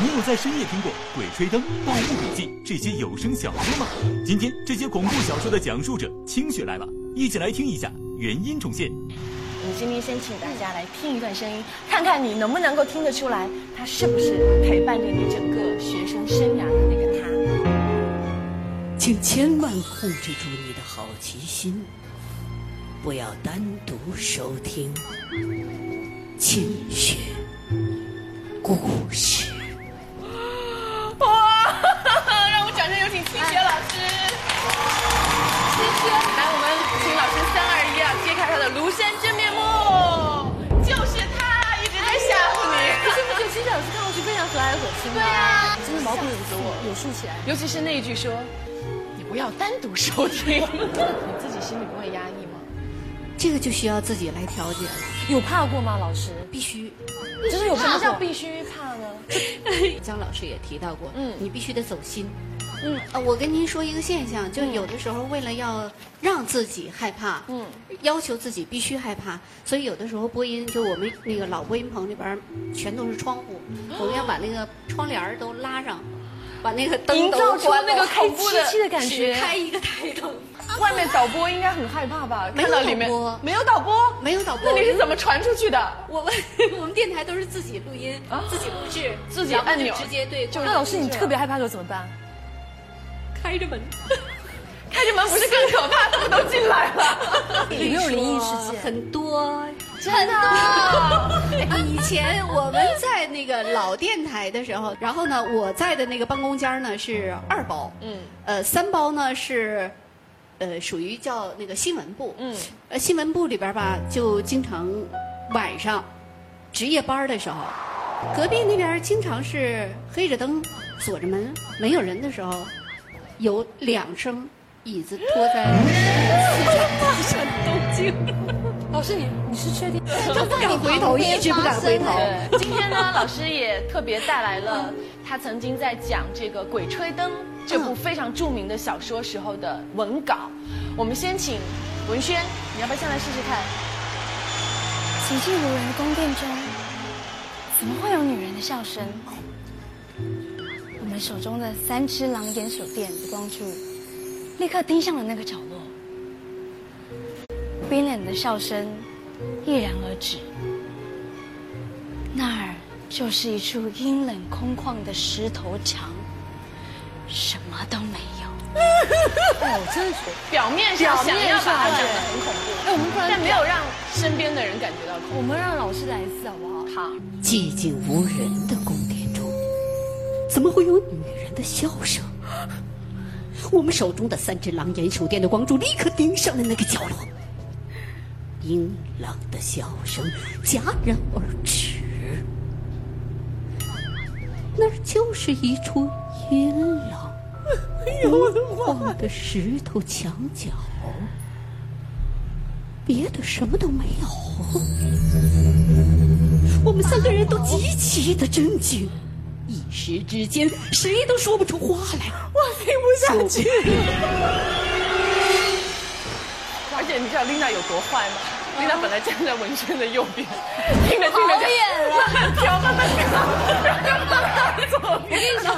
你有在深夜听过《鬼吹灯》《盗墓笔记》这些有声小说吗？今天这些恐怖小说的讲述者清雪来了，一起来听一下原音重现。我们今天先请大家来听一段声音，看看你能不能够听得出来，他是不是陪伴着你整个学生生涯的那个他。请千万控制住你的好奇心，不要单独收听清雪故事。对啊，真的毛孔有有竖起来。尤其是那一句说：“你不要单独收听。”你自己心里不会压抑吗？这个就需要自己来调节了，有怕过吗？老师，必须。就是有什么叫必须怕呢？张老师也提到过，嗯你必须得走心。嗯呃，我跟您说一个现象，就有的时候为了要让自己害怕，嗯，要求自己必须害怕，所以有的时候播音，就我们那个老播音棚里边全都是窗户，我们要把那个窗帘儿都拉上，把那个灯都关那个了恐怖的黑漆漆的感觉。开一个台灯，外面导播应该很害怕吧？没有看到里面没有导播，没有导播。那你是怎么传出去的？我们 我们电台都是自己录音，啊？自己录制，自己按钮。直接对，那老师你特别害怕的时候怎么办？开着门。开着门不是更可怕？他们都进来了。有没有灵异事件？很多，真的？以前我们在那个老电台的时候，然后呢，我在的那个办公间呢是二包，嗯呃，三包呢是，呃，属于叫那个新闻部，嗯，呃，新闻部里边吧，就经常晚上值夜班的时候，隔壁那边经常是黑着灯、锁着门，没有人的时候，有两声椅子拖在四川 大山东京。老师你你是确定？他不敢回头，一直不敢回头。今天呢，老师也特别带来了他曾经在讲这个《鬼吹灯》这部非常著名的小说时候的文稿。我们先请文轩，你要不要先来试试看？寂静无人的宫殿中，怎么会有女人的笑声？我们手中的三只狼眼手电的光柱，立刻盯向了那个角落。冰冷的笑声毅然而止，那儿就是一处阴冷空旷的石头墙，什么都没有。哎，我真的觉得。表面上想要把它讲得很恐哎，我们不怖，然但没有让身边的人感觉到恐我们让老师来一次好不好？好。寂静无人的宫殿中，怎么会有女人的笑声？我们手中的三只狼眼手电的光柱立刻盯上了那个角落，阴冷的笑声戛然而止。那儿就是一处阴冷、空旷的石头墙角，别的什么都没有。我们三个人都极其的震惊，一时之间谁都说不出话来。我听不下去。而且你知道琳达有多坏吗？琳达本来站在文轩的右边，听着听着就跳 慢慢跳，然后慢慢左我跟你讲，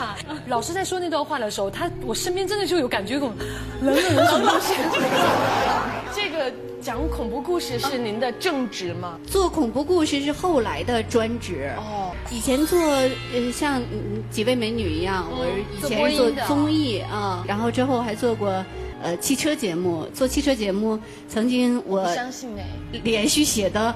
老师在说那段话的时候，他我身边真的就有感觉，一种冷冷的什么东西。这个讲恐怖故事是您的正职吗？做恐怖故事是后来的专职。哦，以前做呃像嗯几位美女一样，我以前是做综艺啊，然后之后还做过呃汽车节目。做汽车节目，曾经我相信哎，连续写的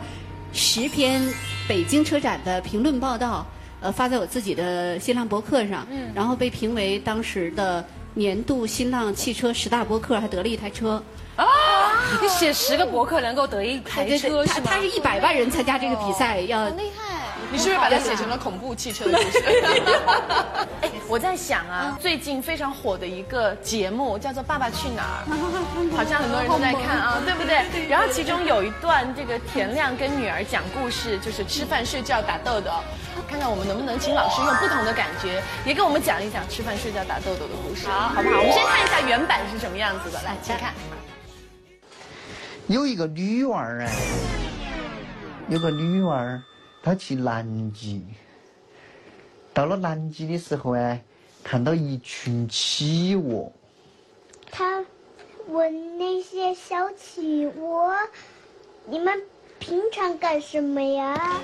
十篇北京车展的评论报道，呃，发在我自己的新浪博客上，嗯然后被评为当时的年度新浪汽车十大博客，还得了一台车。你写十个博客能够得一台车是吗？他是一百万人参加这个比赛，要厉害！你是不是把它写成了恐怖汽车的故事？哎，我在想啊，最近非常火的一个节目叫做《爸爸去哪儿》，好像很多人都在看啊，对不对？然后其中有一段，这个田亮跟女儿讲故事，就是吃饭、睡觉、打豆豆。看看我们能不能请老师用不同的感觉，也给我们讲一讲吃饭、睡觉、打豆豆的故事，好不好？我们先看一下原版是什么样子的，来，请看。有一个女娃儿哎，有个女娃儿，她去南极，到了南极的时候啊，看到一群企鹅。他问那些小企鹅：“你们平常干什么呀？”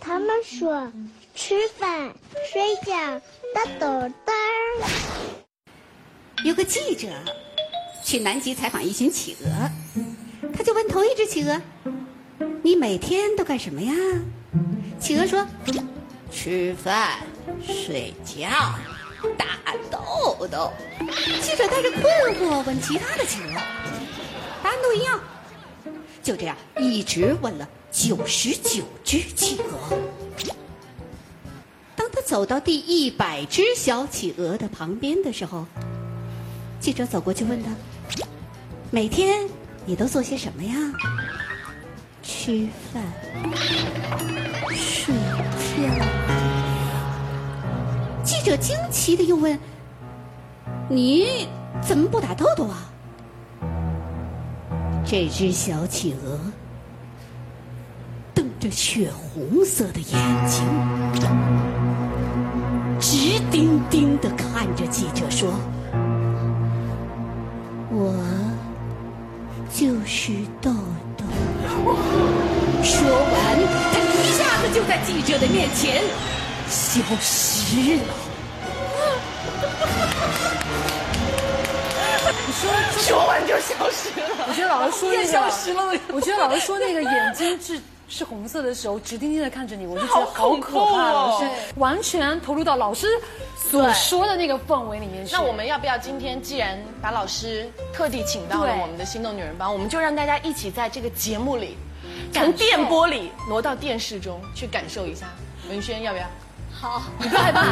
他们说：“吃饭、睡觉、打豆豆。”有个记者去南极采访一群企鹅，就问头一只企鹅：“你每天都干什么呀？”企鹅说：“吃饭、睡觉、打豆豆。”记者带着困惑问其他的企鹅，答案都一样。就这样，一直问了九十九只企鹅。当他走到第一百只小企鹅的旁边的时候，记者走过去问他：“每天你都做些什么呀？”“吃饭、睡觉。”记者惊奇的又问：“你怎么不打豆豆啊？”这只小企鹅瞪着血红色的眼睛，直盯盯的看着记者说。就是豆豆。说完，他一下子就在记者的面前消失了。你说说完就消失了。我觉得老师说那个 消失了。我觉得老师说那个眼睛是是红色的时候，直盯盯的看着你，我就觉得好可怕。老师完全投入到老师。所说的那个氛围里面去。那我们要不要今天既然把老师特地请到了我们的心动女人帮，我们就让大家一起在这个节目里，从电波里挪到电视中去感受一下。文轩要不要？好，你不害怕？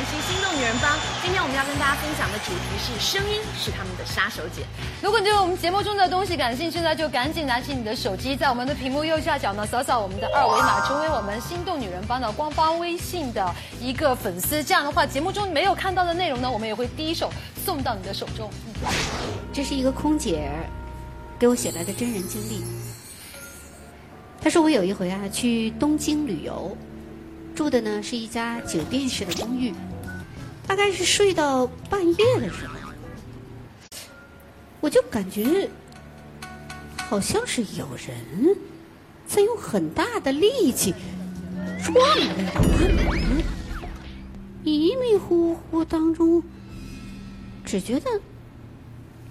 欢迎回来，这里是四川卫视凡心心动女人帮。今天我们要跟大家分享的主题是声音是他们的杀手锏。如果你对我们节目中的东西感兴趣呢，就赶紧拿起你的手机，在我们的屏幕右下角呢扫扫我们的二维码，成为我们心动女人帮的官方微信的一个粉丝。这样的话，节目中没有看到的内容呢，我们也会第一手送到你的手中。这是一个空姐给我写来的真人经历。她说我有一回啊去东京旅游，住的呢是一家酒店式的公寓，大概是睡到半夜的时候。我就感觉好像是有人在用很大的力气撞那个门，迷迷糊糊当中，只觉得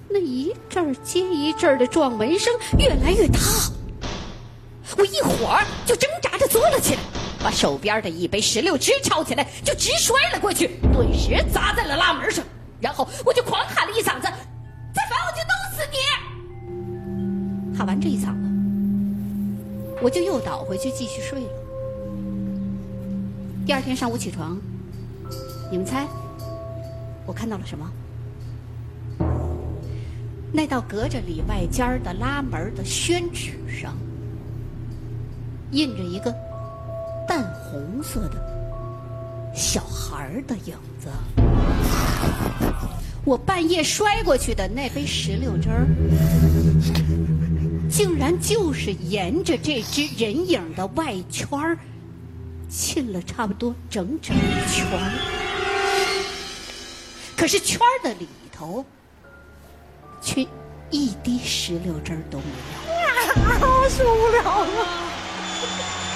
那一阵儿接一阵儿的撞门声越来越大，我一会儿就挣扎着坐了起来，把手边的一杯石榴汁抄起来就直摔了过去，顿时砸在了拉门上，然后我就狂喊了一嗓子。再烦我就弄死你！喊完这一嗓子，我就又倒回去继续睡了。第二天上午起床，你们猜我看到了什么？那道隔着里外间的拉门的宣纸上，印着一个红色的小孩的影子。我半夜摔过去的那杯石榴汁儿，竟然就是沿着这只人影的外圈儿沁了差不多整整一圈儿。可是圈儿的里头，却一滴石榴汁儿都没有。啊，受不了了！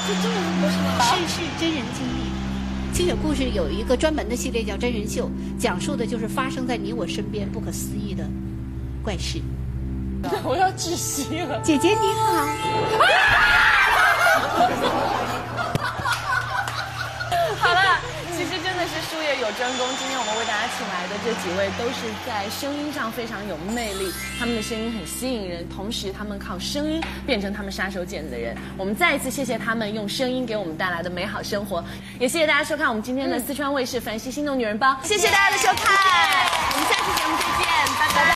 就这么故事吗？是是真人经历。清雪故事有一个专门的系列叫真人秀，讲述的就是发生在你我身边不可思议的怪事。我要窒息了，姐姐你好。好了，其实真的是术业有专攻。今天我们为大家请来的这几位都是在声音上非常有魅力，他们的声音很吸引人，同时他们靠声音变成他们杀手锏的人。我们再一次谢谢他们用声音给我们带来的美好生活，也谢谢大家收看我们今天的四川卫视《凡西心动女人帮》，谢谢大家的收看，我们下期节目再见。